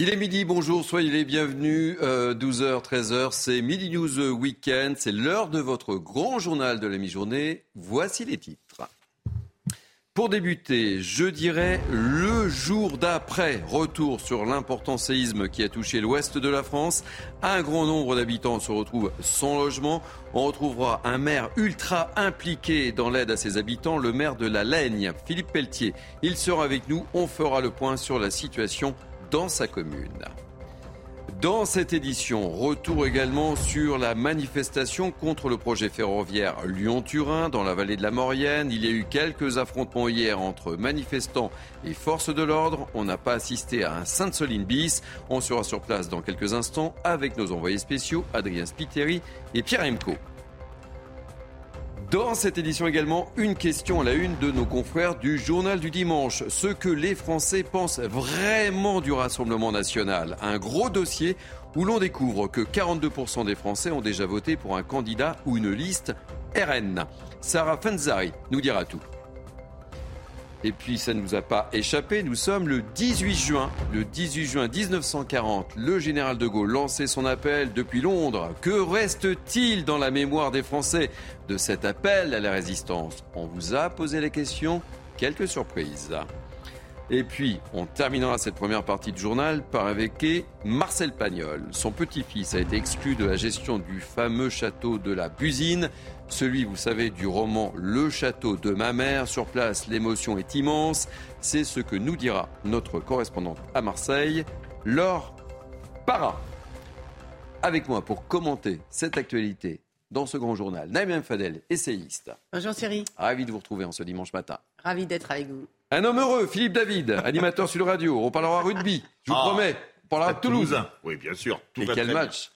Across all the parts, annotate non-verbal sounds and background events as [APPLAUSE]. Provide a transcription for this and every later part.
Il est midi, bonjour, soyez les bienvenus. 12h, euh, 13h, c'est Midi News Weekend. C'est l'heure de votre grand journal de la mi-journée. Voici les titres. Pour débuter, je dirais le jour d'après, retour sur l'important séisme qui a touché l'ouest de la France. Un grand nombre d'habitants se retrouvent sans logement. On retrouvera un maire ultra impliqué dans l'aide à ses habitants, le maire de la Laigne, Philippe Pelletier. Il sera avec nous. On fera le point sur la situation dans sa commune. Dans cette édition, retour également sur la manifestation contre le projet ferroviaire Lyon-Turin dans la vallée de la Maurienne. Il y a eu quelques affrontements hier entre manifestants et forces de l'ordre. On n'a pas assisté à un Sainte-Soline bis. On sera sur place dans quelques instants avec nos envoyés spéciaux Adrien Spiteri et Pierre Emco. Dans cette édition également, une question à la une de nos confrères du Journal du Dimanche. Ce que les Français pensent vraiment du Rassemblement national. Un gros dossier où l'on découvre que 42% des Français ont déjà voté pour un candidat ou une liste RN. Sarah Fenzari nous dira tout. Et puis ça ne nous a pas échappé, nous sommes le 18 juin, le 18 juin 1940, le général de Gaulle lançait son appel depuis Londres. Que reste-t-il dans la mémoire des Français de cet appel à la résistance? On vous a posé la question, quelques surprises. Et puis, on terminera cette première partie du journal par évoquer Marcel Pagnol. Son petit-fils a été exclu de la gestion du fameux château de la Busine. Celui, vous savez, du roman Le château de ma mère. Sur place, l'émotion est immense. C'est ce que nous dira notre correspondante à Marseille, Laure Para. Avec moi pour commenter cette actualité dans ce grand journal, Naïm Fadel, essayiste. Bonjour Thierry. Ravi de vous retrouver en ce dimanche matin. Ravi d'être avec vous. Un homme heureux, Philippe David, animateur sur le radio. On parlera rugby, je vous ah, promets. On parlera de Toulouse. Oui, bien sûr. Tout Et quel match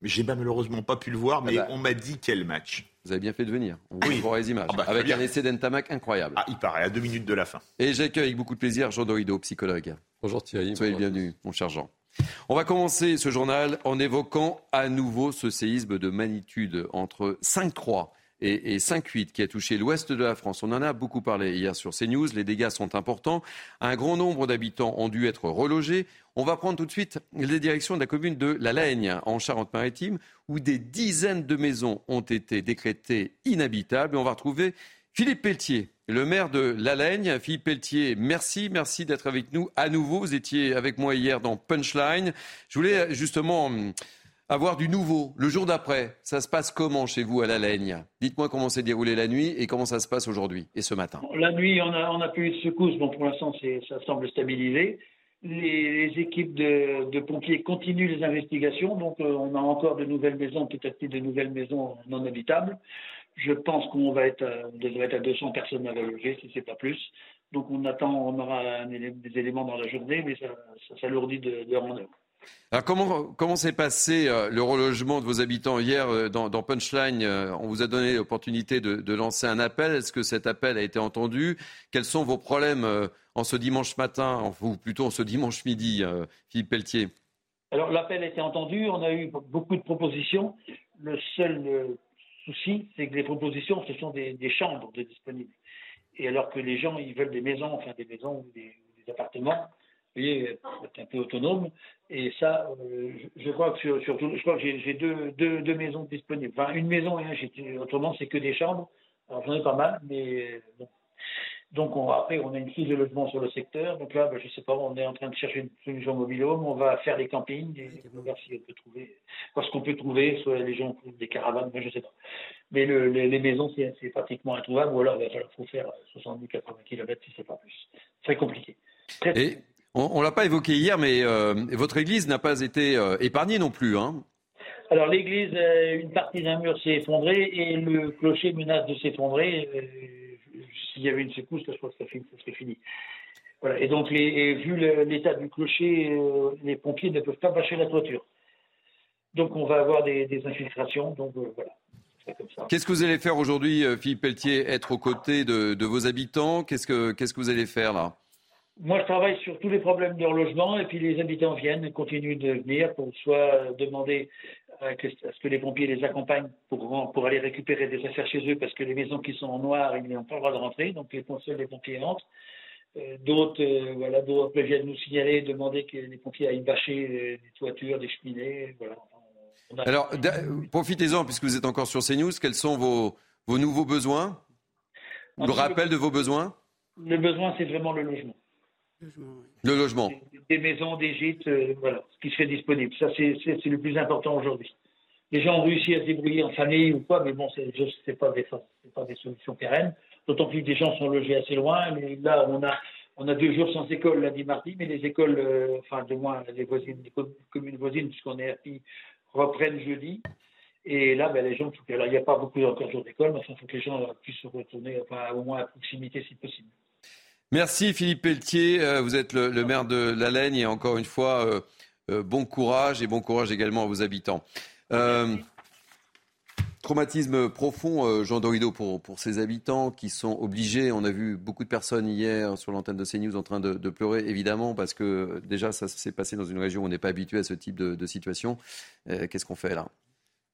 Mais j'ai malheureusement pas pu le voir, mais ah bah. on m'a dit quel match. Vous avez bien fait de venir. On vous oui. les images. Ah bah, avec un essai d'Entamac incroyable. Ah, il paraît, à deux minutes de la fin. Et j'accueille avec beaucoup de plaisir Jean Dorido, psychologue. Bonjour Thierry. Soyez bienvenue, mon cher Jean. On va commencer ce journal en évoquant à nouveau ce séisme de magnitude entre 5,3 et, 5,8 qui a touché l'ouest de la France. On en a beaucoup parlé hier sur CNews. Les dégâts sont importants. Un grand nombre d'habitants ont dû être relogés. On va prendre tout de suite les directions de la commune de La Laigne, en Charente-Maritime, où des dizaines de maisons ont été décrétées inhabitables. Et on va retrouver Philippe Pelletier, le maire de La Laigne. Philippe Pelletier, merci, merci d'être avec nous à nouveau. Vous étiez avec moi hier dans Punchline. Je voulais justement avoir du nouveau le jour d'après. Ça se passe comment chez vous à la Laigne? Dites-moi comment s'est déroulé la nuit et comment ça se passe aujourd'hui et ce matin. La nuit, on a, on pu eu de secousses. Bon, pour l'instant, ça semble stabilisé. Les, équipes de, pompiers continuent les investigations. Donc, euh, on a encore de nouvelles maisons, peut-être de nouvelles maisons non habitables. Je pense qu'on va être, devrait être à 200 personnes à la loger, si c'est pas plus. Donc, on attend, on aura des éléments dans la journée, mais ça, ça s'alourdit de, de en heure. Alors comment, comment s'est passé euh, le relogement de vos habitants hier euh, dans, Punchline euh, On vous a donné l'opportunité de, lancer un appel. Est-ce que cet appel a été entendu? Quels sont vos problèmes en ce dimanche matin, ou plutôt en ce dimanche midi, Philippe Pelletier? Alors l'appel a été entendu. On a eu beaucoup de propositions. Le seul souci, c'est que les propositions, ce sont des, chambres de disponibles. Et alors que les gens, ils veulent des maisons, enfin des maisons ou des appartements vous voyez, être un peu autonome. Et ça, euh, je, crois que sur, je crois que j'ai deux, deux, deux, maisons disponibles. Enfin, une maison et un Autrement, c'est que des chambres. Alors, j'en ai pas mal, mais bon. Donc on, après, on a une crise de logement sur le secteur. Donc là, ben, je sais pas, on est en train de chercher une solution mobile home. On va faire des campings et on va voir si on peut trouver, ce qu'on peut trouver. Soit les gens trouvent des caravanes, je sais pas. Mais le, les, maisons, c'est pratiquement introuvable. Ou alors, il faut faire 70-80 km si c'est pas plus. Très compliqué. Très, on ne l'a pas évoqué hier, mais euh, votre église n'a pas été euh, épargnée non plus. Hein. Alors l'église, euh, une partie d'un mur s'est effondrée et le clocher menace de s'effondrer. S'il y avait une secousse, je crois que ça, serait fini. Voilà. Et donc, les, vu l'état du clocher, les pompiers ne peuvent pas bâcher la toiture. Donc, on va avoir des, infiltrations. Donc, voilà. Qu'est-ce que vous allez faire aujourd'hui, Philippe Pelletier Être aux côtés de, de vos habitants? Qu'est-ce que Qu'est-ce que vous allez faire là? Moi, je travaille sur tous les problèmes de logement et puis les habitants viennent et continuent de venir pour soit demander à ce que les pompiers les accompagnent pour, pour aller récupérer des affaires chez eux parce que les maisons qui sont en noir, ils n'ont pas le droit de rentrer, donc les, seuls les pompiers rentrent. d'autres, voilà, d'autres viennent nous signaler, demander que les pompiers aillent bâcher des toitures, des cheminées. Voilà. Alors, profitez-en, puisque vous êtes encore sur CNews, quels sont vos, vos nouveaux besoins? Le rappel de vos besoins? Le besoin, c'est vraiment le logement. Le logement. Des, maisons, des gîtes, euh, voilà, ce qui serait disponible. Ça, c'est le plus important aujourd'hui. Les gens ont réussi à se débrouiller en famille ou quoi, mais bon, ce n'est pas, des, pas des solutions pérennes. D'autant plus que des gens sont logés assez loin. Mais là, on a, on a deux jours sans école lundi, mardi, mais les écoles, euh, enfin, de moins les voisines, les communes voisines, puisqu'on est RPI, reprennent jeudi. Et là, ben, les gens, il n'y a pas beaucoup encore jours d'école, mais il faut que les gens puissent se retourner, enfin, au moins à proximité si possible. Merci Philippe Pelletier. Euh, vous êtes le, maire de La Laigne et encore une fois, euh, euh, bon courage et bon courage également à vos habitants. Traumatisme profond, Jean Dorido, pour, pour ces habitants qui sont obligés. On a vu beaucoup de personnes hier sur l'antenne de CNews en train de, pleurer, évidemment, parce que déjà, ça s'est passé dans une région où on n'est pas habitué à ce type de situation. Qu'est-ce qu'on fait là?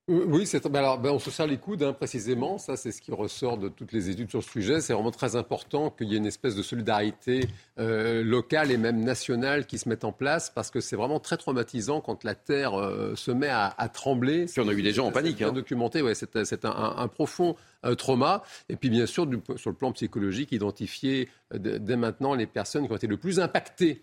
Oui, c'est, ben alors, ben on se serre les coudes, hein, précisément. Ça, c'est ce qui ressort de toutes les études sur ce sujet. C'est vraiment très important qu'il y ait une espèce de solidarité euh, locale et même nationale qui se mette en place, parce que c'est vraiment très traumatisant quand la terre euh, se met à, à trembler. Puis on a eu des gens en panique. Hein. Documenté, ouais, c'est, c'est un, un, profond euh, trauma. Et puis, bien sûr, du, sur le plan psychologique, identifier dès maintenant les personnes qui ont été le plus impactées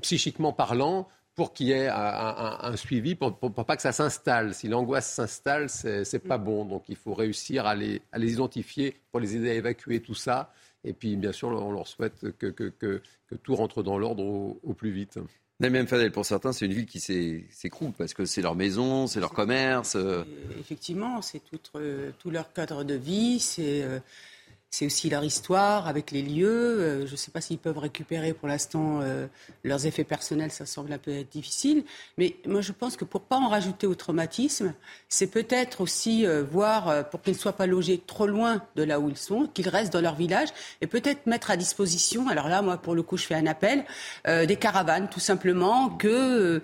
psychiquement parlant pour qu'il y ait un, suivi, pour, pas que ça s'installe. Si l'angoisse s'installe, c'est, n'est pas bon. Donc il faut réussir à les, à les, identifier pour les aider à évacuer tout ça. Et puis bien sûr, on leur souhaite que, que, que, tout rentre dans l'ordre au, plus vite. Même Fadel, pour certains, c'est une ville qui s'écroule parce que c'est leur maison, c'est leur commerce. Effectivement, c'est tout, euh, tout, leur cadre de vie, c'est euh, c'est aussi leur histoire avec les lieux. Euh, je ne sais pas s'ils peuvent récupérer pour l'instant euh, leurs effets personnels, ça semble un peu difficile. Mais moi, je pense que pour pas en rajouter au traumatisme, c'est peut-être aussi euh, voir pour qu'ils ne soient pas logés trop loin de là où ils sont, qu'ils restent dans leur village et peut-être mettre à disposition. Alors là, moi, pour le coup, je fais un appel des caravanes, tout simplement, que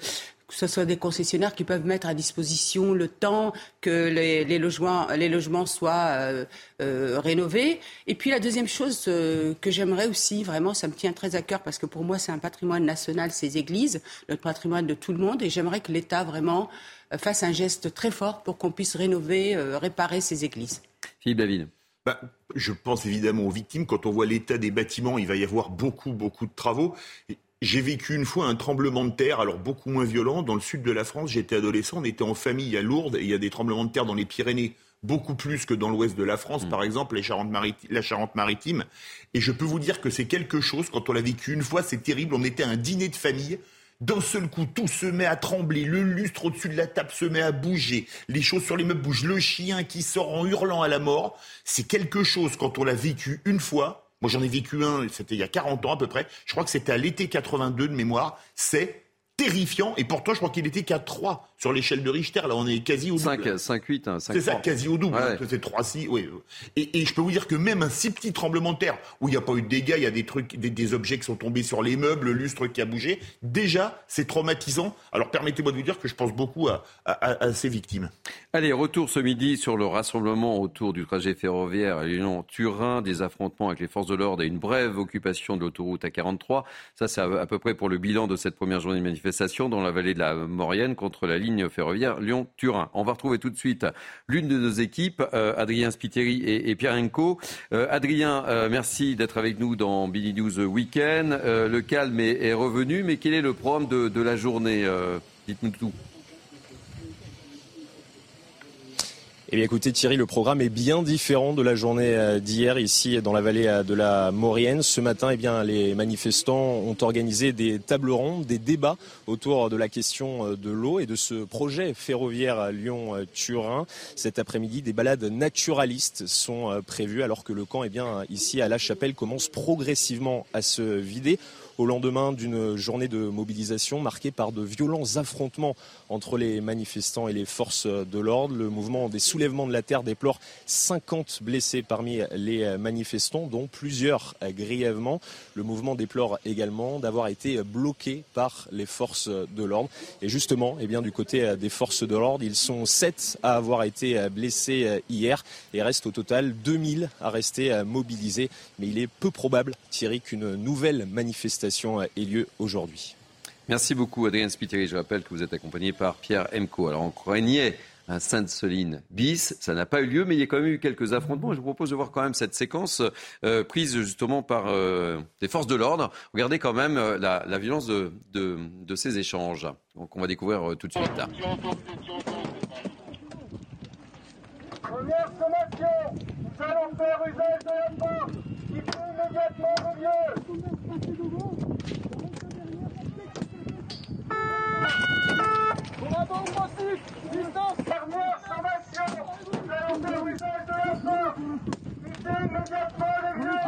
que ce soit des concessionnaires qui peuvent mettre à disposition le temps que les, logements, les logements soient euh, euh, rénovés. Et puis la deuxième chose euh, que j'aimerais aussi, vraiment, ça me tient très à cœur parce que pour moi c'est un patrimoine national, ces églises, le patrimoine de tout le monde, et j'aimerais que l'État vraiment fasse un geste très fort pour qu'on puisse rénover, réparer ces églises. Philippe David. Bah, je pense évidemment aux victimes. Quand on voit l'état des bâtiments, il va y avoir beaucoup, beaucoup de travaux. J'ai vécu une fois un tremblement de terre, alors beaucoup moins violent, dans le sud de la France. J'étais adolescent, on était en famille à Lourdes et il y a des tremblements de terre dans les Pyrénées beaucoup plus que dans l'ouest de la France, mm. par exemple, la Charente-Maritime. Et je peux vous dire que c'est quelque chose, quand on l'a vécu une fois, c'est terrible. On était à un dîner de famille. D'un seul coup, tout se met à trembler, le lustre au-dessus de la table se met à bouger, les choses sur les meubles bougent, le chien qui sort en hurlant à la mort. C'est quelque chose, quand on l'a vécu une fois, moi, j'en ai vécu un, c'était il y a 40 ans à peu près. Je crois que c'était à l'été 82 de mémoire. C'est terrifiant. Et pourtant, je crois qu'il était qu'à 3 sur l'échelle de Richter. Là, on est quasi au double. 5, 5 8, C'est ça, quasi au double. C'est 3, 6. Oui. Et, et, je peux vous dire que même un si petit tremblement de terre, où il n'y a pas eu de dégâts, il y a des trucs, des, objets qui sont tombés sur les meubles, le lustre qui a bougé, déjà, c'est traumatisant. Alors, permettez-moi de vous dire que je pense beaucoup à, à, ces victimes. Allez, retour ce midi sur le rassemblement autour du trajet ferroviaire à Lyon-Turin, des affrontements avec les forces de l'ordre et une brève occupation de l'autoroute A43. Ça, c'est à peu près pour le bilan de cette première journée de manifestation dans la vallée de la Maurienne contre la ligne ferroviaire Lyon-Turin. On va retrouver tout de suite l'une de nos équipes, euh, Adrien Spiteri et, Pierre Enco. Euh, Adrien, euh, merci d'être avec nous dans Billy News Weekend. le calme est, revenu, mais quel est le programme de la journée Dites-nous tout. Eh bien écoutez Thierry, le programme est bien différent de la journée euh, d'hier ici dans la vallée euh, de la Maurienne. Ce matin, eh bien, les manifestants ont organisé des tables rondes, des débats autour de la question euh, de l'eau et de ce projet ferroviaire Lyon-Turin. Cet après-midi, des balades naturalistes sont prévues alors que le camp eh bien, ici à La Chapelle commence progressivement à se vider. Au lendemain d'une journée de mobilisation marquée par de violents affrontements entre les manifestants et les forces de l'ordre. Le mouvement des soulèvements de la terre déplore 50 blessés parmi les manifestants, dont plusieurs grièvement. Le mouvement déplore également d'avoir été bloqué par les forces de l'ordre. Et justement, eh bien, du côté des forces de l'ordre, ils sont sept à avoir été blessés hier et reste au total 2000 à rester mobilisés. Mais il est peu probable, Thierry, qu'une nouvelle manifestation ait lieu aujourd'hui. Merci beaucoup, Adrien Spiteri. Je rappelle que vous êtes accompagné par Pierre Emco. Alors, on craignait un Sainte-Soline bis. Ça n'a pas eu lieu, mais il y a quand même eu quelques affrontements. Je vous propose de voir quand même cette séquence euh, prise justement par euh, les forces de l'ordre. Regardez quand même euh, la, violence de, de, ces échanges. Donc, on va découvrir tout de suite. Première sommation, nous allons faire usage de la force. Il faut immédiatement au lieu. Bravo, massif, distance, dernière sommation. Nous allons faire usage de la force. Il faut immédiatement au lieu.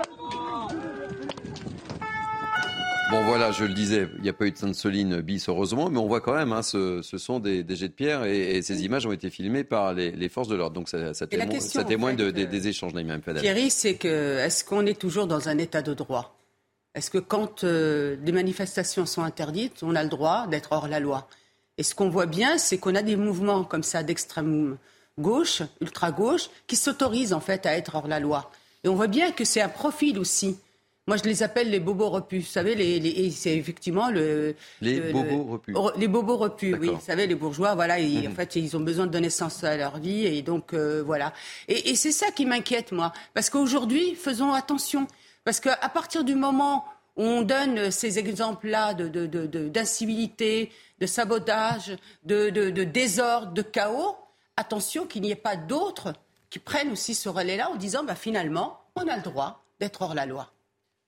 Bon voilà, je le disais, il n'y a pas eu de Sainte-Soline bis heureusement, mais on voit quand même, hein, ce, ce, sont des, des, jets de pierre et, ces images ont été filmées par les, les forces de l'ordre. Donc ça, ça témoigne, question, ça témoigne de, des, des échanges, Naïm Thierry, c'est que est-ce qu'on est toujours dans un état de droit? Est-ce que quand euh, des manifestations sont interdites, on a le droit d'être hors la loi? Et ce qu'on voit bien, c'est qu'on a des mouvements comme ça d'extrême gauche, ultra-gauche, qui s'autorisent en fait à être hors la loi. Et on voit bien que c'est un profil aussi moi, je les appelle les bobos repus. Vous savez, les, c'est effectivement le. Les bobos repus. Les bobos repus, oui. Vous savez, les bourgeois, voilà, mhm. en fait, ils ont besoin de donner sens à leur vie. Et donc, euh, voilà. Et, c'est ça qui m'inquiète, moi. Parce qu'aujourd'hui, faisons attention. Parce qu'à partir du moment où on donne ces exemples-là d'incivilité, de, de, sabotage, de, désordre, de chaos, attention qu'il n'y ait pas d'autres qui prennent aussi ce relais-là en disant, bah, finalement, on a le droit d'être hors la loi.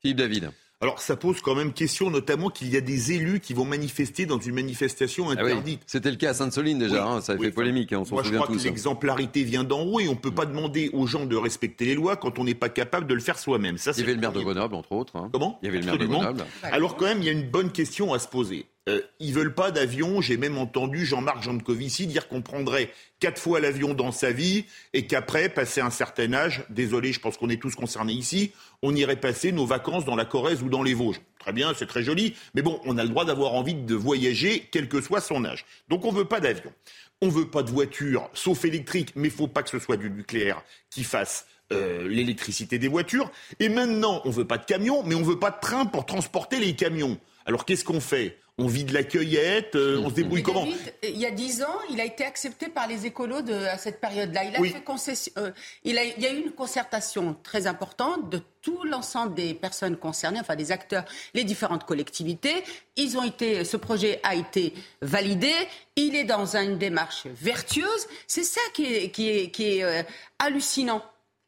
Philippe David. Alors ça pose quand même question, notamment qu'il y a des élus qui vont manifester dans une manifestation ah interdite. C'était le cas à Sainte-Soline déjà, hein, ça a fait polémique, hein, on s'en souvient je crois Que hein. l'exemplarité vient d'en haut et on ne peut pas demander aux gens de respecter les lois quand on n'est pas capable de le faire soi-même. il y avait le maire de Grenoble, entre autres. Comment? Il y avait le maire de Grenoble. Alors quand même, il y a une bonne question à se poser. Euh, ils veulent pas d'avion. J'ai même entendu Jean-Marc Jancovici dire qu'on prendrait quatre fois l'avion dans sa vie et qu'après, passer un certain âge, désolé, je pense qu'on est tous concernés ici, on irait passer nos vacances dans la Corrèze ou dans les Vosges. Très bien, c'est très joli, mais bon, on a le droit d'avoir envie de voyager, quel que soit son âge. Donc on veut pas d'avion. On veut pas de voiture, sauf électrique, mais il faut pas que ce soit du nucléaire qui fasse euh, l'électricité des voitures. Et maintenant, on veut pas de camions, mais on veut pas de train pour transporter les camions. Alors qu'est-ce qu'on fait? On vide la cueillette, euh, on se débrouille comment Il y a dix ans, il a été accepté par les écolos de, à cette période-là. Il, a fait concession, euh, il, a, il y a eu une concertation très importante de tout l'ensemble des personnes concernées, enfin des acteurs, les différentes collectivités. Ils ont été, ce projet a été validé. Il est dans une démarche vertueuse. C'est ça qui est, qui est, qui est euh, hallucinant.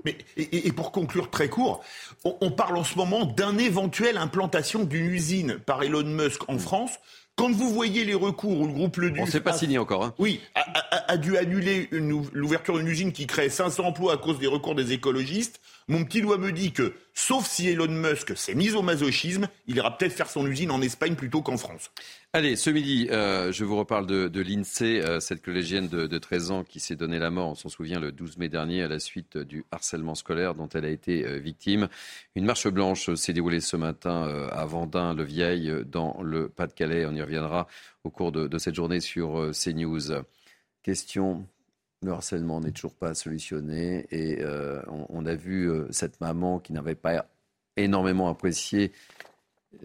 Mais, et, pour conclure très court, on, parle en ce moment d'un éventuelle implantation d'une usine par Elon Musk en France. Quand vous voyez les recours où le groupe Le On ne sait pas signé encore. Hein. Oui, a, dû annuler l'ouverture d'une usine qui crée 500 emplois à cause des recours des écologistes, mon petit doigt me dit que, sauf si Elon Musk s'est mis au masochisme, il ira peut-être faire son usine en Espagne plutôt qu'en France. Allez, ce midi, euh, je vous reparle de, l'INSEE, euh, cette collégienne de, 13 ans qui s'est donné la mort, on s'en souvient, le 12 mai dernier à la suite du harcèlement scolaire dont elle a été euh, victime. Une marche blanche s'est déroulée ce matin à Vendin-le-Vieil, dans le Pas-de-Calais. On y reviendra au cours de, de cette journée sur CNews. Question le harcèlement n'est toujours pas solutionné et euh, on, a vu euh, cette maman qui n'avait pas énormément apprécié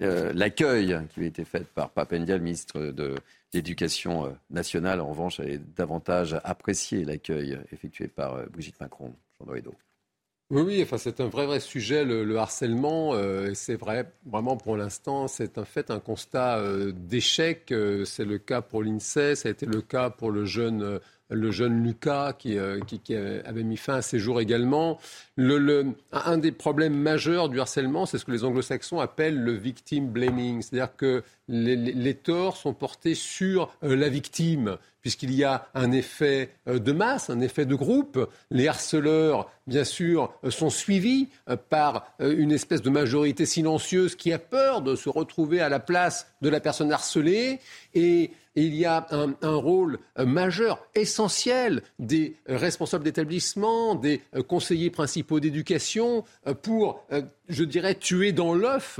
euh, l'accueil qui avait été fait par Papendia, le ministre de l'Éducation nationale. En revanche, avait davantage apprécié l'accueil effectué par Brigitte Macron. Jean oui, oui, enfin, c'est un vrai, vrai sujet, le, harcèlement. c'est vrai, vraiment, pour l'instant, c'est un fait, un constat d'échec. c'est le cas pour l'INSEE, ça a été le cas pour le jeune le jeune Lucas qui, euh, avait mis fin à ses jours également. un des problèmes majeurs du harcèlement, c'est ce que les anglo-saxons appellent le victim blaming, c'est-à-dire que les, torts sont portés sur euh, la victime. puisqu'il y a un effet euh, de masse, un effet de groupe. Les harceleurs, bien sûr, sont suivis par une espèce de majorité silencieuse qui a peur de se retrouver à la place de la personne harcelée. Et il y a un, rôle majeur, essentiel des responsables d'établissement, des conseillers principaux d'éducation pour, je dirais, tuer dans l'œuf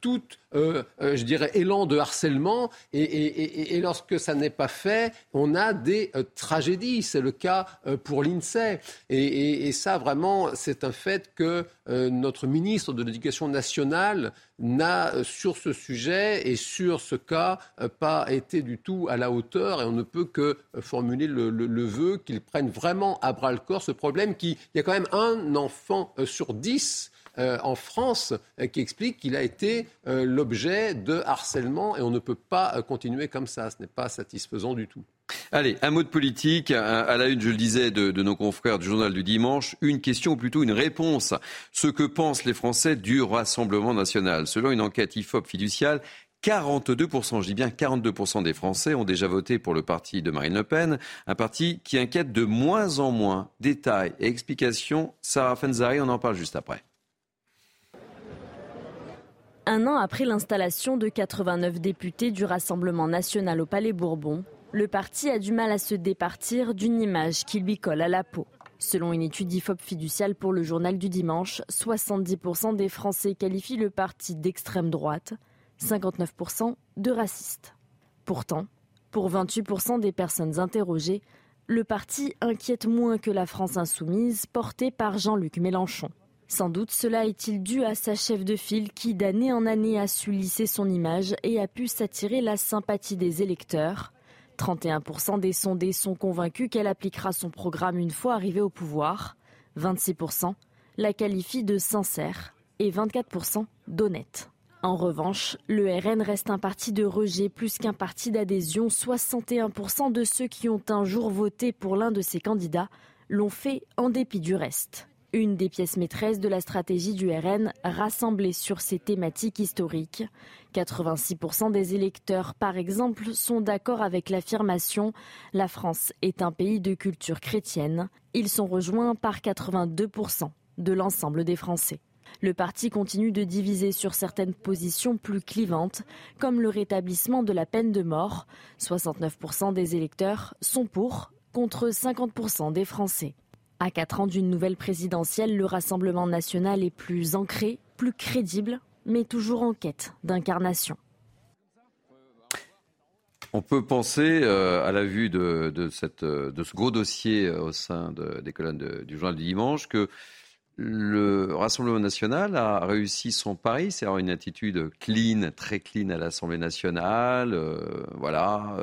toute euh, euh, je dirais, élan de harcèlement. Et, lorsque ça n'est pas fait, on a des euh, tragédies. C'est le cas pour l'INSEE. Et, ça, vraiment, c'est un fait que notre ministre de l'Éducation nationale n'a, sur ce sujet et sur ce cas, pas été du tout à la hauteur. Et on ne peut que formuler le, le vœu qu'il prenne vraiment à bras le corps ce problème qui, il y a quand même un enfant sur dix euh, en France euh, qui explique qu'il a été euh, l'objet de harcèlement et on ne peut pas continuer comme ça. Ce n'est pas satisfaisant du tout. Allez, un mot de politique. À la une, je le disais, de, de, nos confrères du journal du dimanche. Une question ou plutôt une réponse. Ce que pensent les Français du Rassemblement national? Selon une enquête IFOP fiduciale, 42%, je dis bien 42% des Français ont déjà voté pour le parti de Marine Le Pen, un parti qui inquiète de moins en moins. Détails et explications, Sarah Fenzari, on en parle juste après. Un an après l'installation de 89 députés du Rassemblement national au Palais Bourbon, le parti a du mal à se départir d'une image qui lui colle à la peau. Selon une étude IFOP fiduciale pour le journal du dimanche, 70% des Français qualifient le parti d'extrême droite, 59% de raciste. Pourtant, pour 28% des personnes interrogées, le parti inquiète moins que la France insoumise portée par Jean-Luc Mélenchon. Sans doute cela est-il dû à sa chef de file qui d'année en année a su lisser son image et a pu s'attirer la sympathie des électeurs. 31% des sondés sont convaincus qu'elle appliquera son programme une fois arrivée au pouvoir. 26% la qualifient de sincère et 24% d'honnête. En revanche, le RN reste un parti de rejet plus qu'un parti d'adhésion. 61% de ceux qui ont un jour voté pour l'un de ses candidats l'ont fait en dépit du reste. Une des pièces maîtresses de la stratégie du RN rassemblée sur ces thématiques historiques. 86% des électeurs, par exemple, sont d'accord avec l'affirmation La France est un pays de culture chrétienne. Ils sont rejoints par 82% de l'ensemble des Français. Le parti continue de diviser sur certaines positions plus clivantes, comme le rétablissement de la peine de mort. 69% des électeurs sont pour, contre 50% des Français. À quatre ans d'une nouvelle présidentielle, le Rassemblement national est plus ancré, plus crédible, mais toujours en quête d'incarnation. On peut penser, euh, à la vue de, de, ce gros dossier euh, au sein des colonnes du journal du dimanche, que le Rassemblement national a réussi son pari, c'est avoir une attitude clean, très clean à l'Assemblée nationale. Euh, voilà,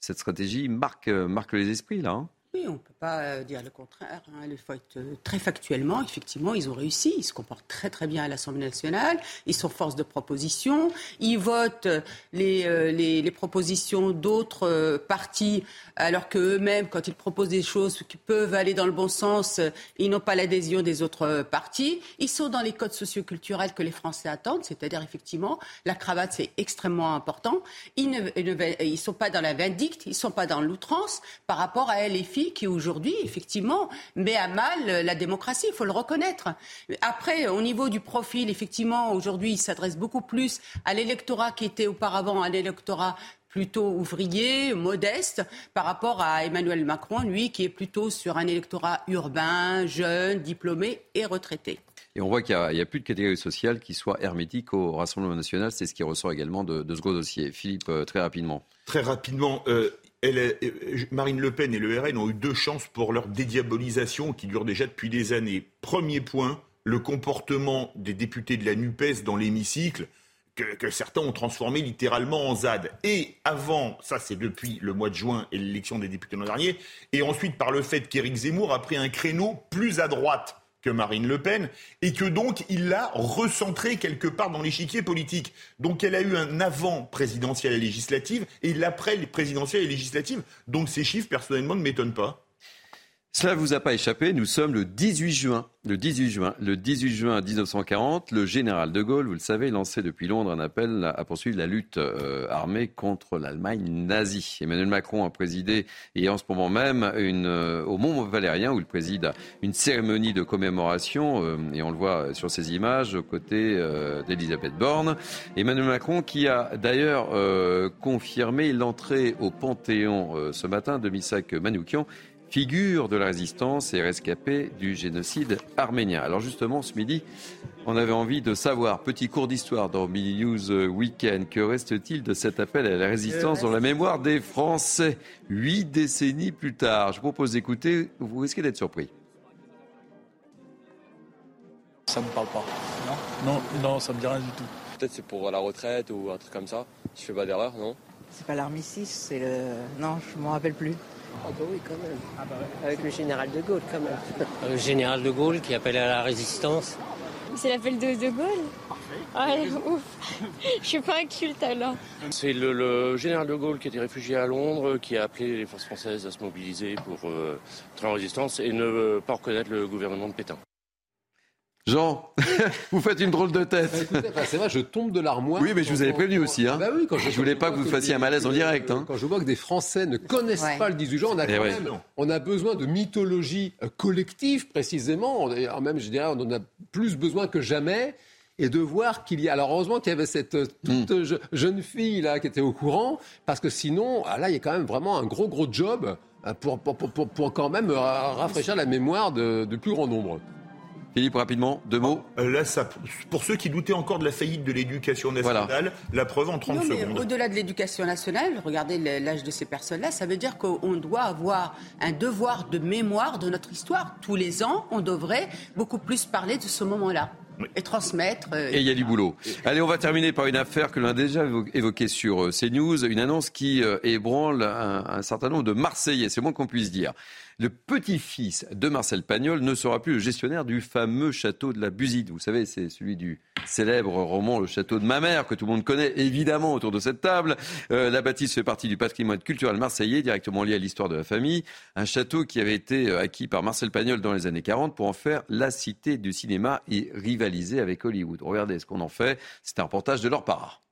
cette stratégie marque, marque les esprits là. Hein. On ne peut pas euh, dire le contraire. Il faut être euh, très factuellement. Effectivement, ils ont réussi. Ils se comportent très très bien à l'Assemblée nationale. Ils sont force de proposition. Ils votent euh, les, les, propositions d'autres partis, alors qu'eux-mêmes, quand ils proposent des choses qui peuvent aller dans le bon sens, ils n'ont pas l'adhésion des autres partis. Ils sont dans les codes socioculturels que les Français attendent, c'est-à-dire effectivement, la cravate, c'est extrêmement important. Ils ne sont pas dans la vindicte, ils ne sont pas dans l'outrance par rapport à Qui aujourd'hui, effectivement, met à mal la démocratie, il faut le reconnaître. Après, au niveau du profil, effectivement, aujourd'hui, il s'adresse beaucoup plus à l'électorat qui était auparavant un électorat plutôt ouvrier, modeste, par rapport à Emmanuel Macron, lui, qui est plutôt sur un électorat urbain, jeune, diplômé et retraité. Et on voit qu'il n'y a, plus de catégorie sociale qui soit hermétique au Rassemblement national. C'est ce qui ressort également de, ce gros dossier. Philippe, euh, très rapidement. Très rapidement, euh, euh, Marine Le Pen et le RN ont eu deux chances pour leur dédiabolisation qui dure déjà depuis des années. Premier point, le comportement des députés de la NUPES dans l'hémicycle, que, certains ont transformé littéralement en ZAD. Et avant, ça c'est depuis le mois de juin et l'élection des députés l'an dernier, et ensuite par le fait qu'Éric Zemmour a pris un créneau plus à droite que Marine Le Pen, et que donc il l'a recentré quelque part dans l'échiquier politique. Donc elle a eu un avant présidentiel et législative, et l'après présidentiel et législative. Donc ces chiffres, personnellement, ne m'étonnent pas. Cela ne vous a pas échappé, nous sommes le 18 juin. Le 18 juin, le 18 juin 1940, le général de Gaulle, vous le savez, lançait depuis Londres un appel à poursuivre la lutte euh, armée contre l'Allemagne nazie. Emmanuel Macron a présidé, et en ce moment même, une, euh, au Mont Valérien, où il préside une cérémonie de commémoration, euh, et on le voit sur ces images, aux côtés d'Elisabeth Borne. Emmanuel Macron qui a d'ailleurs confirmé l'entrée au Panthéon ce matin de Missak Manoukian, figure de la résistance et rescapé du génocide arménien. Alors justement, ce midi, on avait envie de savoir, petit cours d'histoire dans Mini News Weekend, que reste-t-il de cet appel à la résistance dans la mémoire des Français huit décennies plus tard? Je vous propose d'écouter, vous risquez d'être surpris. Ça me parle pas. Non? Non, non ça me dit rien du tout. Peut-être c'est pour la retraite ou un truc comme ça. Je fais pas d'erreur, non? C'est pas l'armistice, c'est le... Non, je m'en rappelle plus. Ah bah oui, quand même. Ah bah Avec le général de Gaulle, quand même. [LAUGHS] Le général de Gaulle qui appelle à la résistance. C'est l'appel de De Gaulle Ouais, [LAUGHS] ouf. Je suis pas un culte alors. C'est le, général de Gaulle qui était réfugié à Londres, qui a appelé les forces françaises à se mobiliser pour euh, en résistance et ne pas reconnaître le gouvernement de Pétain. Jean, [LAUGHS] vous faites une drôle de tête. Bah, c'est vrai, je tombe de l'armoire. Oui, mais je vous avais prévenu aussi. Hein. Bah oui, quand je, je voulais pas que vous fassiez un malaise en direct. Hein. Quand je vois que des Français ne connaissent pas le 18 juin, on a eh quand même, on a besoin de mythologie euh, collective précisément. Même, je dirais, on en a plus besoin que jamais et de voir qu'il y a. Alors heureusement qu'il y avait cette euh, toute hmm. jeune fille là qui était au courant, parce que sinon, ah, là, il y a quand même vraiment un gros gros job euh, pour, pour, pour, pour quand même rafraîchir la mémoire de, de plus grand nombre. Philippe, rapidement, deux mots. Euh, là, ça, pour ceux qui doutaient encore de la faillite de l'éducation nationale, la preuve en 30 secondes. Au-delà de l'éducation nationale, regardez l'âge de ces personnes-là, ça veut dire qu'on doit avoir un devoir de mémoire de notre histoire. Tous les ans, on devrait beaucoup plus parler de ce moment-là et transmettre. Euh, et il y a du boulot. Allez, on va terminer par une affaire que l'on a déjà évoquée sur euh, CNews, une annonce qui euh, ébranle un, un certain nombre de Marseillais, c'est moins qu'on puisse dire. Le petit-fils de Marcel Pagnol ne sera plus le gestionnaire du fameux château de la Buside. Vous savez, c'est celui du célèbre roman Le château de ma mère, que tout le monde connaît évidemment autour de cette table. la bâtisse fait partie du patrimoine culturel marseillais, directement lié à l'histoire de la famille. Un château qui avait été acquis par Marcel Pagnol dans les années 40 pour en faire la cité du cinéma et rivaliser avec Hollywood. Regardez ce qu'on en fait. C'est un reportage de leur part.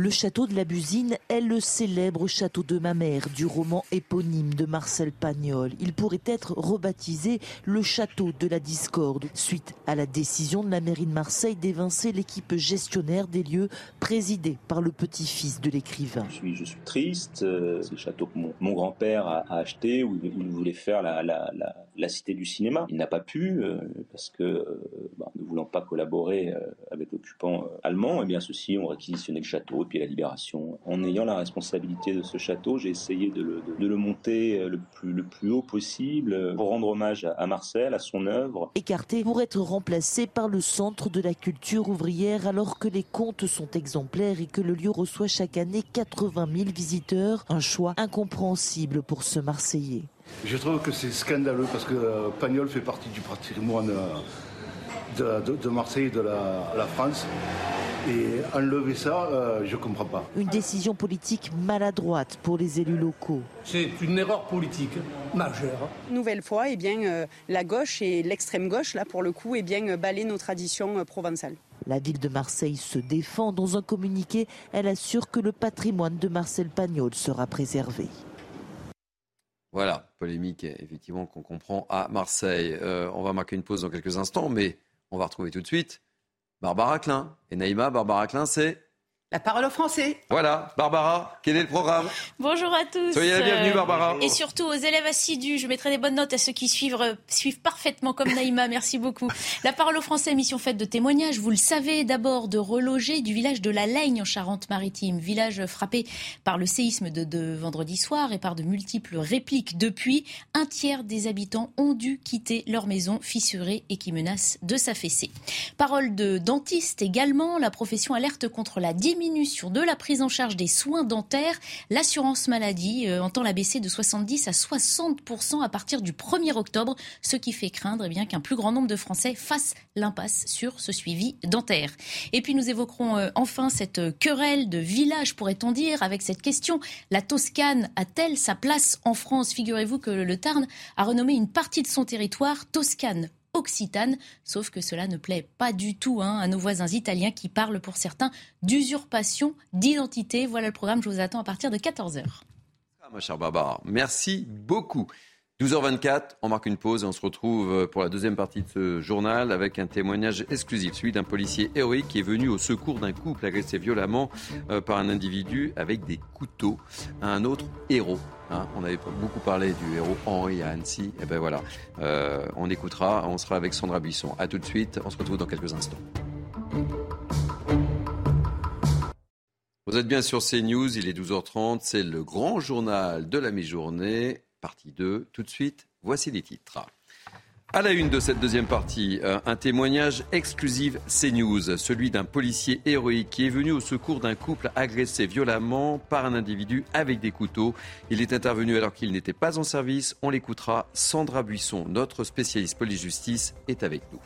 Le château de la Busine est le célèbre château de ma mère du roman éponyme de Marcel Pagnol. Il pourrait être rebaptisé le château de la discorde suite à la décision de la mairie de Marseille d'évincer l'équipe gestionnaire des lieux présidée par le petit-fils de l'écrivain. Je suis, triste. Euh, c'est le château que mon, grand-père a, acheté où il, voulait faire la, cité du cinéma. Il n'a pas pu euh, parce que, euh, bah, ne voulant pas collaborer avec l'occupant allemand, eh bien ceux-ci ont réquisitionné le château puis la libération. En ayant la responsabilité de ce château, j'ai essayé de le, monter euh, le plus, haut possible euh, pour rendre hommage à Marcel, à son œuvre. Écarté pour être remplacé par le Centre de la culture ouvrière alors que les comptes sont exemplaires et que le lieu reçoit chaque année 80 000 visiteurs. Un choix incompréhensible pour ce Marseillais. Je trouve que c'est scandaleux parce que euh, Pagnol fait partie du patrimoine de, Marseille et de la, France. Et enlever ça, euh, je ne comprends pas. Une décision politique maladroite pour les élus locaux. C'est une erreur politique majeure. Nouvelle fois, eh bien, euh, la gauche et l'extrême gauche, là pour le coup, eh bien, balaient nos traditions euh, provençales. La ville de Marseille se défend. Dans un communiqué, elle assure que le patrimoine de Marcel Pagnol sera préservé. Voilà, polémique effectivement qu'on comprend à Marseille. on va marquer une pause dans quelques instants, mais on va retrouver tout de suite Barbara Klein. Et Naïma, Barbara Klein, c'est la parole aux Français. Voilà, Barbara, quel est le programme Bonjour à tous. Soyez la bienvenue, Barbara. Et surtout aux élèves assidus, je mettrai des bonnes notes à ceux qui suivent, euh, suivent parfaitement comme Naïma. [LAUGHS] Merci beaucoup. La parole aux Français, mission faite de témoignages. Vous le savez, d'abord de reloger du village de la Laigne en Charente-Maritime, village frappé par le séisme de, de vendredi soir et par de multiples répliques. Depuis, un tiers des habitants ont dû quitter leur maison fissurée et qui menace de s'affaisser. Parole de dentiste également. La profession alerte contre la diminution de la prise en charge des soins dentaires. L'assurance maladie euh, entend la baisser de 70 à 60% à partir du 1er octobre, ce qui fait craindre eh bien qu'un plus grand nombre de Français fassent l'impasse sur ce suivi dentaire. Et puis nous évoquerons euh, enfin cette querelle de village, pourrait-on dire, avec cette question la Toscane a-t-elle sa place en France? Figurez-vous que le Tarn a renommé une partie de son territoire Toscane occitane, sauf que cela ne plaît pas du tout hein, à nos voisins italiens qui parlent pour certains d'usurpation d'identité. Voilà le programme, je vous attends à partir de 14h. Ah, merci beaucoup. 12h24, on marque une pause et on se retrouve pour la deuxième partie de ce journal avec un témoignage exclusif, celui d'un policier héroïque qui est venu au secours d'un couple agressé violemment euh, par un individu avec des couteaux, un autre héros. Hein. on avait beaucoup parlé du héros Henri à Annecy. Et eh ben voilà, euh, on écoutera, on sera avec Sandra Buisson. A tout de suite, on se retrouve dans quelques instants. Vous êtes bien sur CNews, il est 12h30, c'est le grand journal de la mi-journée partie 2. Tout de suite, voici les titres. À la une de cette deuxième partie, euh, un témoignage exclusif CNews, celui d'un policier héroïque qui est venu au secours d'un couple agressé violemment par un individu avec des couteaux. Il est intervenu alors qu'il n'était pas en service. On l'écoutera. Sandra Buisson, notre spécialiste police-justice, est avec nous.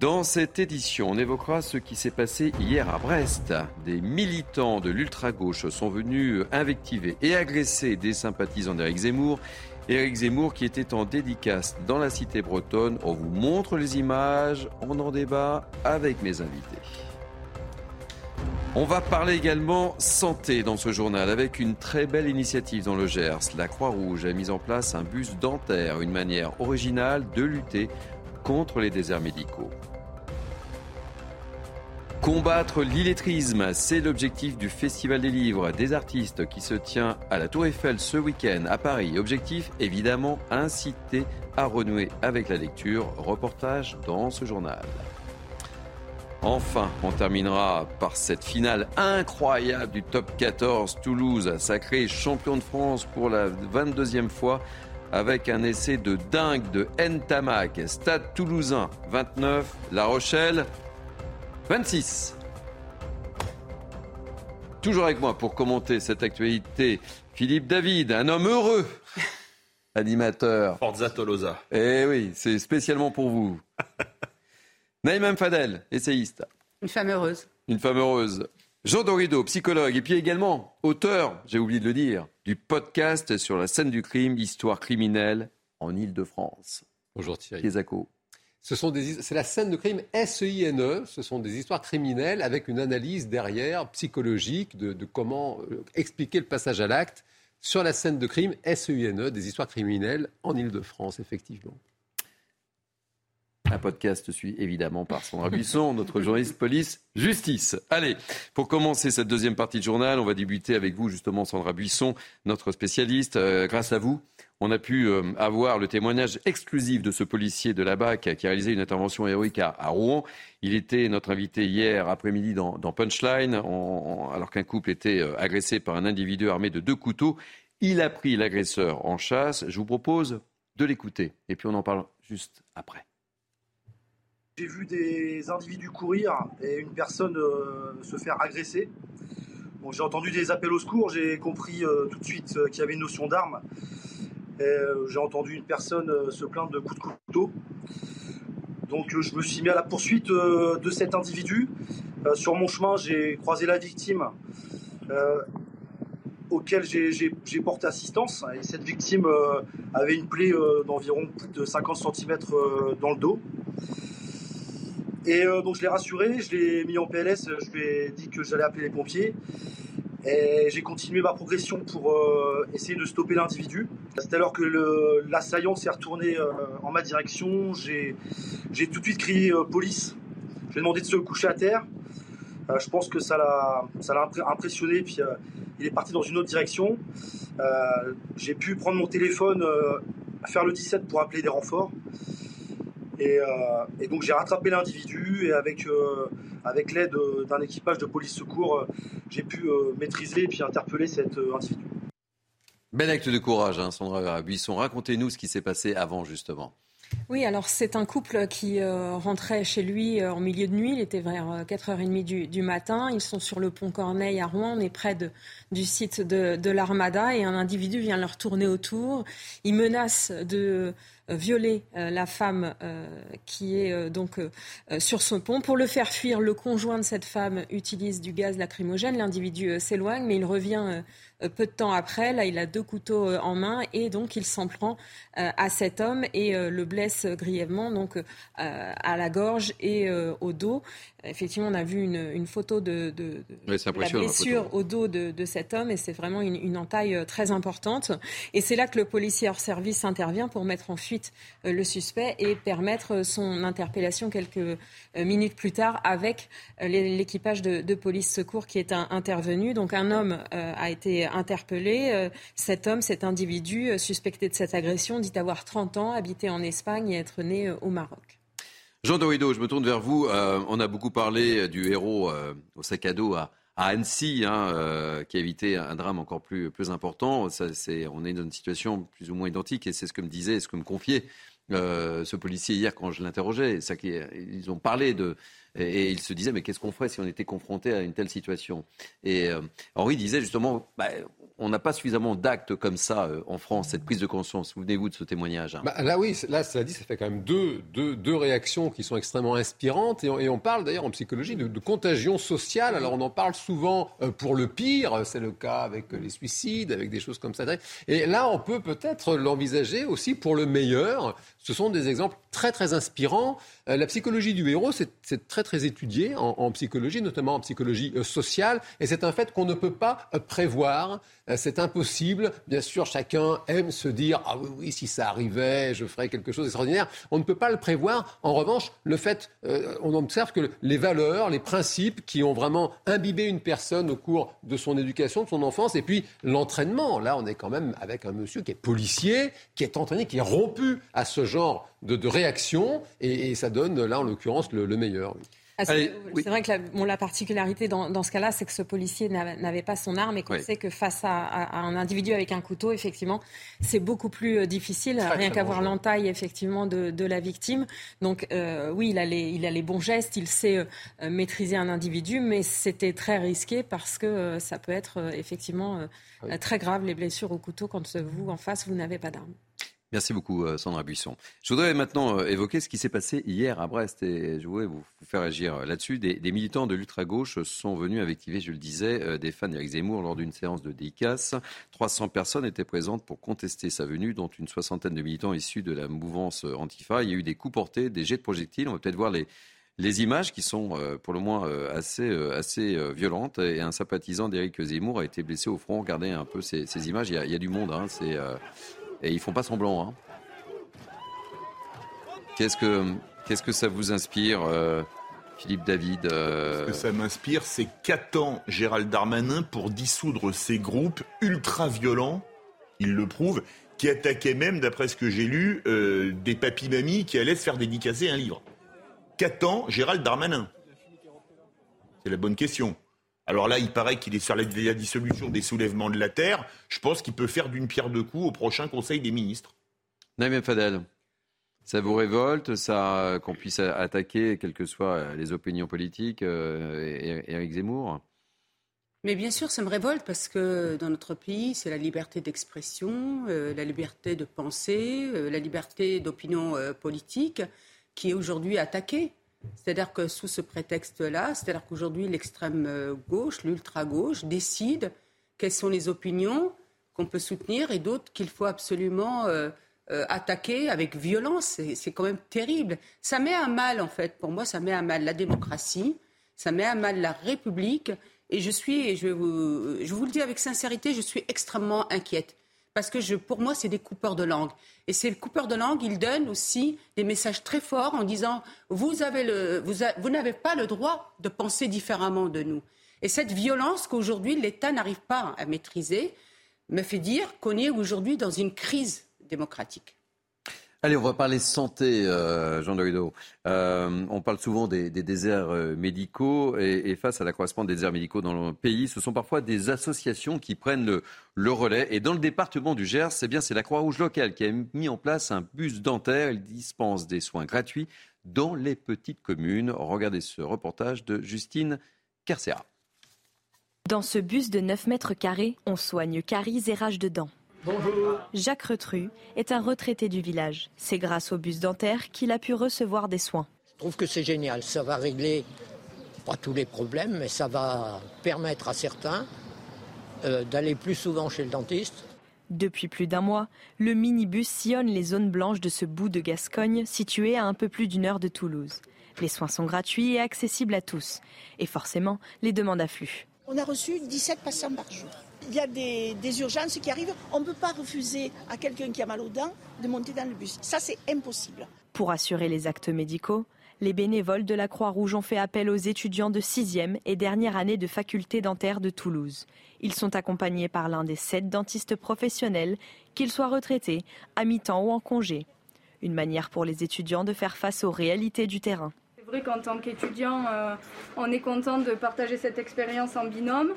Dans cette édition, on évoquera ce qui s'est passé hier à Brest. Des militants de l'ultra-gauche sont venus invectiver et agresser des sympathisants d'Éric Zemmour. Éric Zemmour qui était en dédicace dans la cité bretonne. On vous montre les images, on en débat avec mes invités. On va parler également santé dans ce journal avec une très belle initiative dans le Gers. La Croix-Rouge a mis en place un bus dentaire, une manière originale de lutter les déserts médicaux. Combattre l'illettrisme, c'est l'objectif du Festival des livres des artistes qui se tient à la Tour Eiffel ce week-end à Paris. Objectif, évidemment, inciter à renouer avec la lecture. Reportage dans ce journal. Enfin, on terminera par cette finale incroyable du top 14. Toulouse, sacré champion de France pour la 22e fois avec un essai de dingue de Ntamak. Stade toulousain 29, La Rochelle 26. Toujours avec moi pour commenter cette actualité, Philippe David, un homme heureux, [LAUGHS] animateur. Forza Tolosa. Eh oui, c'est spécialement pour vous. [LAUGHS] Naïm Fadel, essayiste. Une femme heureuse. Une femme heureuse. Jean Dorido, psychologue, et puis également auteur, j'ai oublié de le dire, du podcast sur la scène du crime, histoire criminelle en Ile-de-France. Bonjour Thierry. Kézako. C'est la scène de crime SEINE. E. Ce sont des histoires criminelles avec une analyse derrière psychologique de, comment euh, expliquer le passage à l'acte sur la scène de crime SEINE, des histoires criminelles en Ile-de-France, effectivement. Un podcast suit évidemment par Sandra Buisson, notre journaliste police justice. Allez, pour commencer cette deuxième partie de journal, on va débuter avec vous justement Sandra Buisson, notre spécialiste. Euh, grâce à vous, on a pu euh, avoir le témoignage exclusif de ce policier de la BAC qui a réalisé une intervention héroïque à, Rouen. Il était notre invité hier après-midi dans, Punchline, alors qu'un couple était euh, agressé par un individu armé de deux couteaux. Il a pris l'agresseur en chasse. Je vous propose de l'écouter et puis on en parle juste après. J'ai vu des individus courir et une personne euh, se faire agresser. j'ai entendu des appels au secours, j'ai compris tout de suite qu'il y avait une notion d'arme. Euh, j'ai entendu une personne euh, se plaindre de coups de couteau. Donc euh, je me suis mis à la poursuite de cet individu. sur mon chemin, j'ai croisé la victime auquel j'ai porté assistance. Et cette victime avait une plaie d'environ de 50 cm dans le dos. Et donc je l'ai rassuré, je l'ai mis en PLS, je lui ai dit que j'allais appeler les pompiers. Et j'ai continué ma progression pour euh, essayer de stopper l'individu. C'est alors que l'assaillant s'est retourné euh, en ma direction. J'ai tout de suite crié euh, police. Je lui ai demandé de se coucher à terre. je pense que ça l'a impressionné. Puis il est parti dans une autre direction. j'ai pu prendre mon téléphone, faire le 17 pour appeler des renforts. Et, et donc j'ai rattrapé l'individu et avec avec l'aide euh, d'un équipage de police secours, euh, j'ai pu euh, maîtriser et puis interpeller cet individu. Bel acte de courage, hein, Sandra Buisson. Racontez-nous ce qui s'est passé avant, justement. Oui, alors c'est un couple qui euh, rentrait chez lui euh, en milieu de nuit. Il était vers 4h30 du, du, matin. Ils sont sur le pont Corneille à Rouen. On est près du site de, de l'Armada et un individu vient leur tourner autour. Il menace de violer la femme qui est donc sur son pont. Pour le faire fuir, le conjoint de cette femme utilise du gaz lacrymogène. L'individu s'éloigne, mais il revient euh, peu de temps après, là, il a deux couteaux euh, en main et donc il s'en prend euh, à cet homme et le blesse grièvement donc à la gorge et au dos. Effectivement, on a vu une, photo de, la blessure au dos de, cet homme et c'est vraiment une, entaille très importante. Et c'est là que le policier hors service intervient pour mettre en fuite le suspect et permettre son interpellation quelques minutes plus tard avec l'équipage de, police secours qui est intervenu. Donc un homme a été interpellé. Euh, cet homme, cet individu euh, suspecté de cette agression, dit avoir 30 ans, habité en Espagne et être né euh, au Maroc. Jean Dorido, je me tourne vers vous. on a beaucoup parlé du héros au sac à dos à, Annecy, hein, qui a évité un drame encore plus, plus important. Ça, on est dans une situation plus ou moins identique et c'est ce que me disait, ce que me confiait ce policier hier quand je l'interrogeais. Ils ont parlé de, et, il se disait, mais qu'est-ce qu'on ferait si on était confronté à une telle situation? Et euh, Henri disait justement, bah, on n'a pas suffisamment d'actes comme ça euh, en France, cette prise de conscience. Souvenez-vous de ce témoignage. Hein. Bah, là, oui, là, cela dit, ça fait quand même deux, deux, deux réactions qui sont extrêmement inspirantes. Et on, parle d'ailleurs en psychologie de, contagion sociale. Alors, on en parle souvent euh, pour le pire. C'est le cas avec les suicides, avec des choses comme ça. Et là, on peut peut-être l'envisager aussi pour le meilleur. Ce sont des exemples très, très inspirants. La psychologie du héros, c'est très très étudié en, psychologie, notamment en psychologie euh, sociale, et c'est un fait qu'on ne peut pas euh, prévoir. Euh, c'est impossible. Bien sûr, chacun aime se dire ah oui oui si ça arrivait, je ferais quelque chose d'extraordinaire. On ne peut pas le prévoir. En revanche, le fait, on observe que les valeurs, les principes qui ont vraiment imbibé une personne au cours de son éducation, de son enfance, et puis l'entraînement. Là, on est quand même avec un monsieur qui est policier, qui est entraîné, qui est rompu à ce genre de, réaction, et, ça donne là en l'occurrence le, meilleur. Ah, c'est vrai que la, la particularité dans, ce cas-là, c'est que ce policier n'avait pas son arme et qu'on sait que face à, un individu avec un couteau, effectivement, c'est beaucoup plus euh, difficile, rien qu'à voir l'entaille effectivement de, la victime. Donc euh, oui, il a, les, il a les bons gestes, il sait euh, maîtriser un individu, mais c'était très risqué parce que ça peut être effectivement très grave les blessures au couteau quand vous en face vous n'avez pas d'arme. Merci beaucoup, euh, Sandra Buisson. Je voudrais maintenant euh, évoquer ce qui s'est passé hier à Brest et je voudrais vous faire agir euh, là-dessus. Des, militants de l'ultra-gauche sont venus invectiver, je le disais, des fans d'Éric Zemmour lors d'une séance de dédicace. 300 personnes étaient présentes pour contester sa venue, dont une soixantaine de militants issus de la mouvance Antifa. Il y a eu des coups portés, des jets de projectiles. On va peut-être voir les, les images qui sont pour le moins assez, assez violentes. Et un sympathisant d'Éric Zemmour a été blessé au front. Regardez un peu ces, images. Il y, a, du monde. Hein. C'est et ils font pas semblant. Hein. Qu'est-ce que ça vous inspire, euh, Philippe David euh? Ce que ça m'inspire, c'est qu'attend Gérald Darmanin pour dissoudre ces groupes ultra violents. Il le prouve, qui attaquaient même, d'après ce que j'ai lu, euh, des papis-mamies qui allaient se faire dédicacer un livre. Qu'attend Gérald Darmanin? C'est la bonne question. Alors là, il paraît qu'il est sur la, dissolution des soulèvements de la terre. Je pense qu'il peut faire d'une pierre deux coups au prochain Conseil des ministres. Naïm Fadel, ça vous révolte, ça qu'on puisse attaquer, quelles que soient les opinions politiques, euh, Éric Zemmour? Mais bien sûr, ça me révolte parce que dans notre pays, c'est la liberté d'expression, euh, la liberté de penser, euh, la liberté d'opinion politique qui est aujourd'hui attaquée. C'est-à-dire que sous ce prétexte-là, c'est-à-dire qu'aujourd'hui l'extrême euh, gauche, l'ultra-gauche décide quelles sont les opinions qu'on peut soutenir et d'autres qu'il faut absolument euh, euh, attaquer avec violence. C'est quand même terrible. Ça met à mal, en fait, pour moi, ça met à mal la démocratie, ça met à mal la République. Et je suis, je, je vous le dis avec sincérité, je suis extrêmement inquiète parce que pour moi, c'est des coupeurs de langue. Et ces coupeurs de langue, ils donnent aussi des messages très forts en disant vous, vous n'avez pas le droit de penser différemment de nous. Et cette violence qu'aujourd'hui l'État n'arrive pas à maîtriser me fait dire qu'on est aujourd'hui dans une crise démocratique. Allez, on va parler santé, euh, Jean Doido. Euh, on parle souvent des, déserts euh, médicaux et, face à l'accroissement des déserts médicaux dans le pays, ce sont parfois des associations qui prennent le, relais. Et dans le département du Gers, c'est bien c'est la Croix-Rouge locale qui a mis en place un bus dentaire. Il dispense des soins gratuits dans les petites communes. Regardez ce reportage de Justine Kercera. Dans ce bus de 9 mètres carrés, on soigne caries et rage de dents. Bonjour. Jacques Retru est un retraité du village. C'est grâce au bus dentaire qu'il a pu recevoir des soins. Je trouve que c'est génial. Ça va régler pas tous les problèmes, mais ça va permettre à certains euh, d'aller plus souvent chez le dentiste. Depuis plus d'un mois, le minibus sillonne les zones blanches de ce bout de Gascogne situé à un peu plus d'une heure de Toulouse. Les soins sont gratuits et accessibles à tous. Et forcément, les demandes affluent. On a reçu 17 patients par jour il y a des, urgences qui arrivent, on ne peut pas refuser à quelqu'un qui a mal aux dents de monter dans le bus. Ça, c'est impossible. Pour assurer les actes médicaux, les bénévoles de la Croix-Rouge ont fait appel aux étudiants de 6e et dernière année de faculté dentaire de Toulouse. Ils sont accompagnés par l'un des sept dentistes professionnels, qu'ils soient retraités, à mi-temps ou en congé. Une manière pour les étudiants de faire face aux réalités du terrain. C'est vrai qu'en tant qu'étudiant, euh, on est content de partager cette expérience en binôme.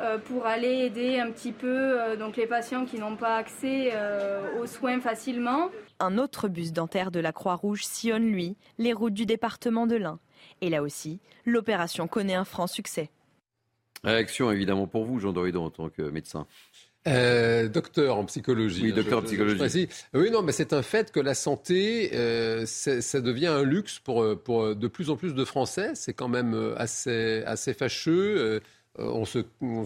Euh, pour aller aider un petit peu euh, donc les patients qui n'ont pas accès euh, aux soins facilement. Un autre bus dentaire de la Croix-Rouge sillonne, lui, les routes du département de l'Ain. Et là aussi, l'opération connaît un franc succès. Réaction évidemment pour vous, Jean Doridon, en tant que médecin. docteur en psychologie. Oui, docteur en psychologie. oui, non, mais c'est un fait que la santé, ça devient un luxe pour, pour de plus en plus de Français. C'est quand même assez, assez fâcheux. Euh, on se, on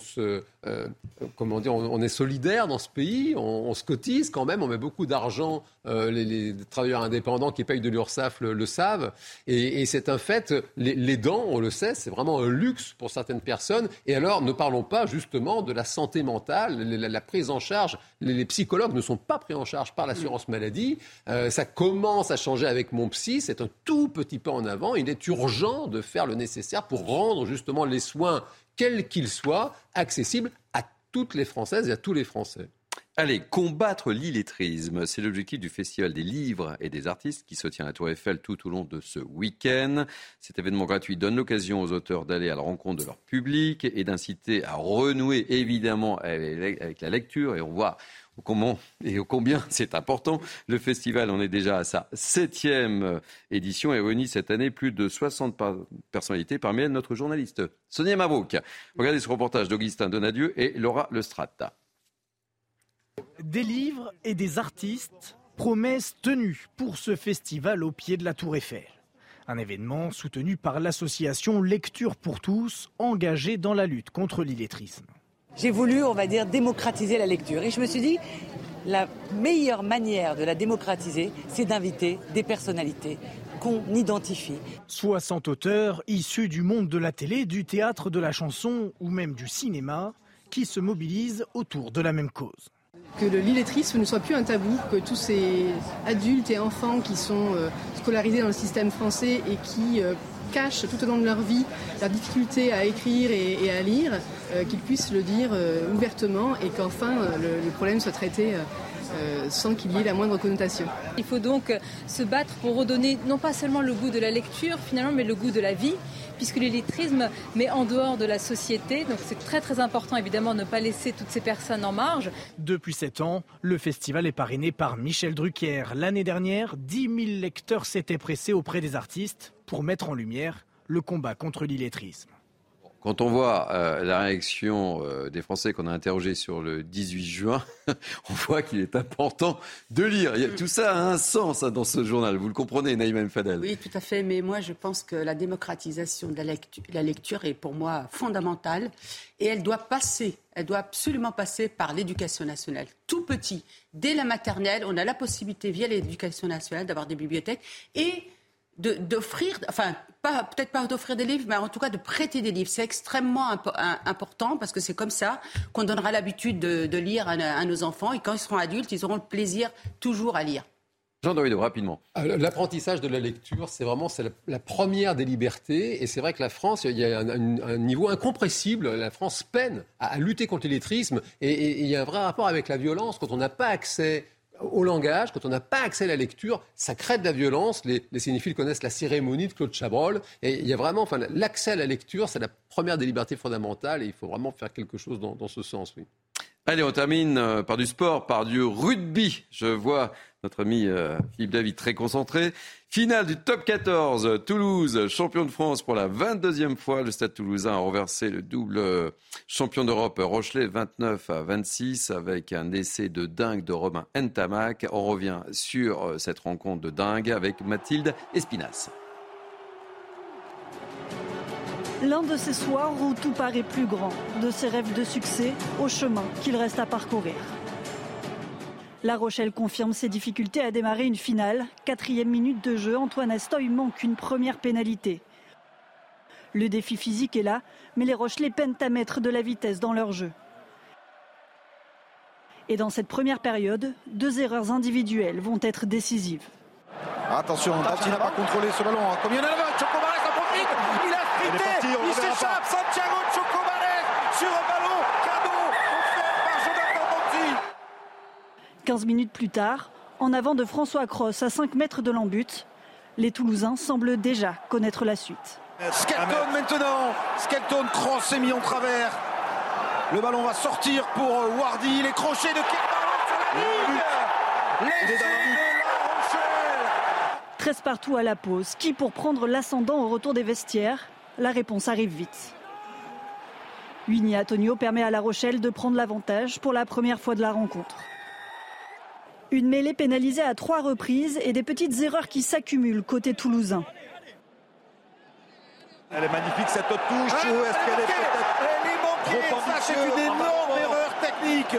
euh, comment dire, on, est solidaire dans ce pays, on, se cotise quand même, on met beaucoup d'argent. Euh, les, travailleurs indépendants qui payent de l'URSSAF le, savent, et, c'est un fait. Les, dents, on le sait, c'est vraiment un luxe pour certaines personnes. Et alors, ne parlons pas justement de la santé mentale, la, prise en charge. Les, psychologues ne sont pas pris en charge par l'assurance maladie. ça commence à changer avec mon psy. C'est un tout petit pas en avant. Il est urgent de faire le nécessaire pour rendre justement les soins quel qu'il soit, accessible à toutes les Françaises et à tous les Français. Allez, combattre l'illettrisme, c'est l'objectif du Festival des livres et des artistes qui se tient à Tour Eiffel tout au long de ce week-end. Cet événement gratuit donne l'occasion aux auteurs d'aller à la rencontre de leur public et d'inciter à renouer évidemment avec la lecture. Et on voit comment et combien [LAUGHS] c'est important. Le festival en est déjà à sa septième édition et réunit cette année plus de 60 personnalités, parmi elles notre journaliste Sonia Mabrouk. Regardez ce reportage d'Augustin Donadieu et Laura Lestrata. Des livres et des artistes, promesses tenues pour ce festival au pied de la Tour Eiffel. Un événement soutenu par l'association Lecture pour tous, engagée dans la lutte contre l'illettrisme. J'ai voulu, on va dire, démocratiser la lecture. Et je me suis dit, la meilleure manière de la démocratiser, c'est d'inviter des personnalités qu'on identifie. 60 auteurs issus du monde de la télé, du théâtre, de la chanson ou même du cinéma qui se mobilisent autour de la même cause. Que l'illettrisme ne soit plus un tabou, que tous ces adultes et enfants qui sont euh, scolarisés dans le système français et qui euh, cachent tout au long de leur vie leur difficulté à écrire et, à lire, euh, qu'ils puissent le dire euh, ouvertement et qu'enfin euh, le, problème soit traité. sans qu'il y ait la moindre connotation. Il faut donc se battre pour redonner non pas seulement le goût de la lecture finalement, mais le goût de la vie, puisque l'illettrisme met en dehors de la société. Donc c'est très très important évidemment de ne pas laisser toutes ces personnes en marge. Depuis sept ans, le festival est parrainé par Michel Drucker. L'année dernière, 10 000 lecteurs s'étaient pressés auprès des artistes pour mettre en lumière le combat contre l'illettrisme. Quand on voit euh, la réaction euh, des Français qu'on a interrogés sur le 18 juin, [LAUGHS] on voit qu'il est important de lire. tout ça a un sens hein, dans ce journal. Vous le comprenez, Naïma Fadel Oui, tout à fait. Mais moi, je pense que la démocratisation de la lecture, la lecture est pour moi fondamentale et elle doit passer. Elle doit absolument passer par l'éducation nationale. Tout petit, dès la maternelle, on a la possibilité, via l'éducation nationale, d'avoir des bibliothèques et d'offrir, enfin, peut-être pas d'offrir des livres, mais en tout cas de prêter des livres. C'est extrêmement important parce que c'est comme ça qu'on donnera l'habitude de, lire à, nos enfants et quand ils seront adultes, ils auront le plaisir toujours à lire. Jean Doido, rapidement. Euh, l'apprentissage de la lecture, c'est vraiment la, première des libertés. Et c'est vrai que la France, il y a un, niveau incompressible. La France peine à, lutter contre l'illettrisme. et il y a un vrai rapport avec la violence. Quand on n'a pas accès au langage, quand on n'a pas accès à la lecture, ça crée de la violence. Les, les connaissent la cérémonie de Claude Chabrol. Et il y a vraiment, enfin, l'accès à la lecture, c'est la première des libertés fondamentales et il faut vraiment faire quelque chose dans, dans ce sens, oui. Allez, on termine euh, par du sport, par du rugby. Je vois notre ami euh, Philippe David très concentré. Finale du top 14, Toulouse, champion de France pour la 22e fois. Le Stade toulousain a renversé le double euh, champion d'Europe Rochelet 29 à 26 avec un essai de dingue de Romain Ntamak. On revient sur cette rencontre de dingue avec Mathilde Espinas. L'un de ces soirs où tout paraît plus grand, de ses rêves de succès au chemin qu'il reste à parcourir. La Rochelle confirme ses difficultés à démarrer une finale. Quatrième minute de jeu, Antoine Astoy manque une première pénalité. Le défi physique est là, mais les Rochelais peinent à mettre de la vitesse dans leur jeu. Et dans cette première période, deux erreurs individuelles vont être décisives. Attention, n'a pas contrôlé ce ballon. Combien en profite Il a frité Il s'échappe Santiago Chocobares sur un ballon cadeau offert par Jonathan Monti 15 minutes plus tard, en avant de François Cross à 5 mètres de l'embut, les Toulousains semblent déjà connaître la suite. Skelton maintenant Skelton cross est mis en travers. Le ballon va sortir pour Wardy. Les crochets de Kerbalon sur la ligne Les de la Rochelle 13 partout à la pause. Qui pour prendre l'ascendant au retour des vestiaires? La réponse arrive vite. Winnie Antonio permet à La Rochelle de prendre l'avantage pour la première fois de la rencontre. Une mêlée pénalisée à trois reprises et des petites erreurs qui s'accumulent côté toulousain. Elle est magnifique cette touche. ou est-ce qu'elle est Elle est manquée. Ça, c'est une énorme erreur technique.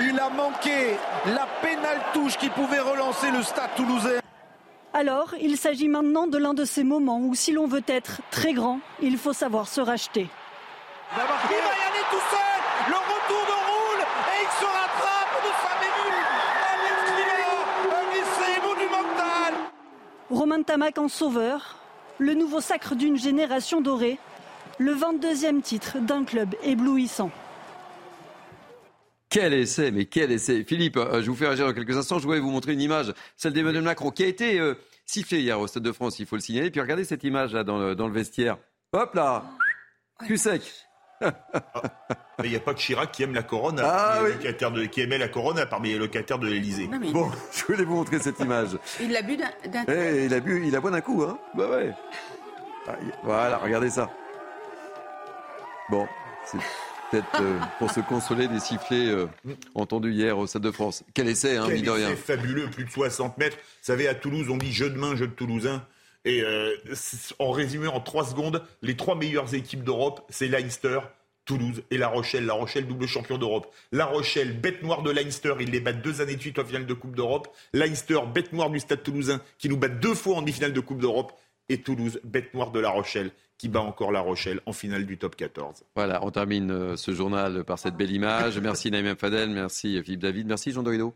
Il a manqué la pénale touche qui pouvait relancer le stade toulousain. Alors, il s'agit maintenant de l'un de ces moments où si l'on veut être très grand, il faut savoir se racheter. Il va y aller tout seul. Le retour de roule et il se rattrape de sa. Un essai monumental. Romain Tamac en sauveur, le nouveau sacre d'une génération dorée, le 22e titre d'un club éblouissant. Quel essai, mais quel essai. Philippe, euh, je vous fais réagir dans quelques instants. Je voulais vous montrer une image, celle d'Emmanuel Macron, qui a été euh, sifflé hier au Stade de France, il faut le signaler. Puis regardez cette image là dans le, dans le vestiaire. Hop là Cul sec Il n'y a pas que Chirac qui aime la couronne, Ah parmi les oui. locataires de, qui aimait la couronne parmi les locataires de l'Elysée. Mais- Bon, [LAUGHS] je voulais vous montrer cette image. Il l'a bu d'un. d'un- Eh, il a bu, il a bu d'un coup, hein Bah ouais. Ah, il- Voilà, regardez ça. Bon, c'est peut-être euh, pour se consoler des sifflets euh, entendus hier au Stade de France. Quel essai, hein, Quel rien. essai fabuleux, plus de 60 mètres. Vous savez, à Toulouse, on dit jeu de main, jeu de Toulousain. Et euh, en résumé, en trois secondes, les trois meilleures équipes d'Europe, c'est Leinster, Toulouse et La Rochelle. La Rochelle, double champion d'Europe. La Rochelle, bête noire de Leinster, ils les battent deux années de suite en finale de Coupe d'Europe. Leinster, bête noire du Stade Toulousain, qui nous bat deux fois en demi-finale de Coupe d'Europe. Et Toulouse, bête noire de La Rochelle, qui bat encore La Rochelle en finale du top 14. Voilà, on termine euh, ce journal par cette belle image. Merci Naïm Fadel, merci Philippe David, merci Jean Dorido.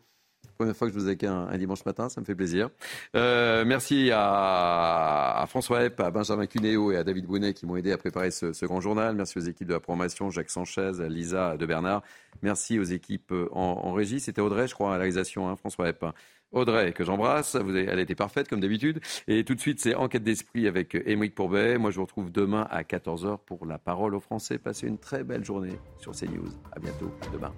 Première fois que je vous ai un, un dimanche matin, ça me fait plaisir. Euh, merci à, François Epp, à Benjamin Cuneo et à David Brunet qui m'ont aidé à préparer ce, ce grand journal. Merci aux équipes de la programmation, Jacques Sanchez, Lisa de Bernard. Merci aux équipes euh, en, régie. C'était Audrey, je crois, à la réalisation, hein, François Epp. Audrey, que j'embrasse, elle était parfaite comme d'habitude. Et tout de suite, c'est Enquête d'esprit avec Émeric Pourbet. Moi, je vous retrouve demain à 14h pour la parole aux Français. Passez une très belle journée sur CNews. À bientôt, demain.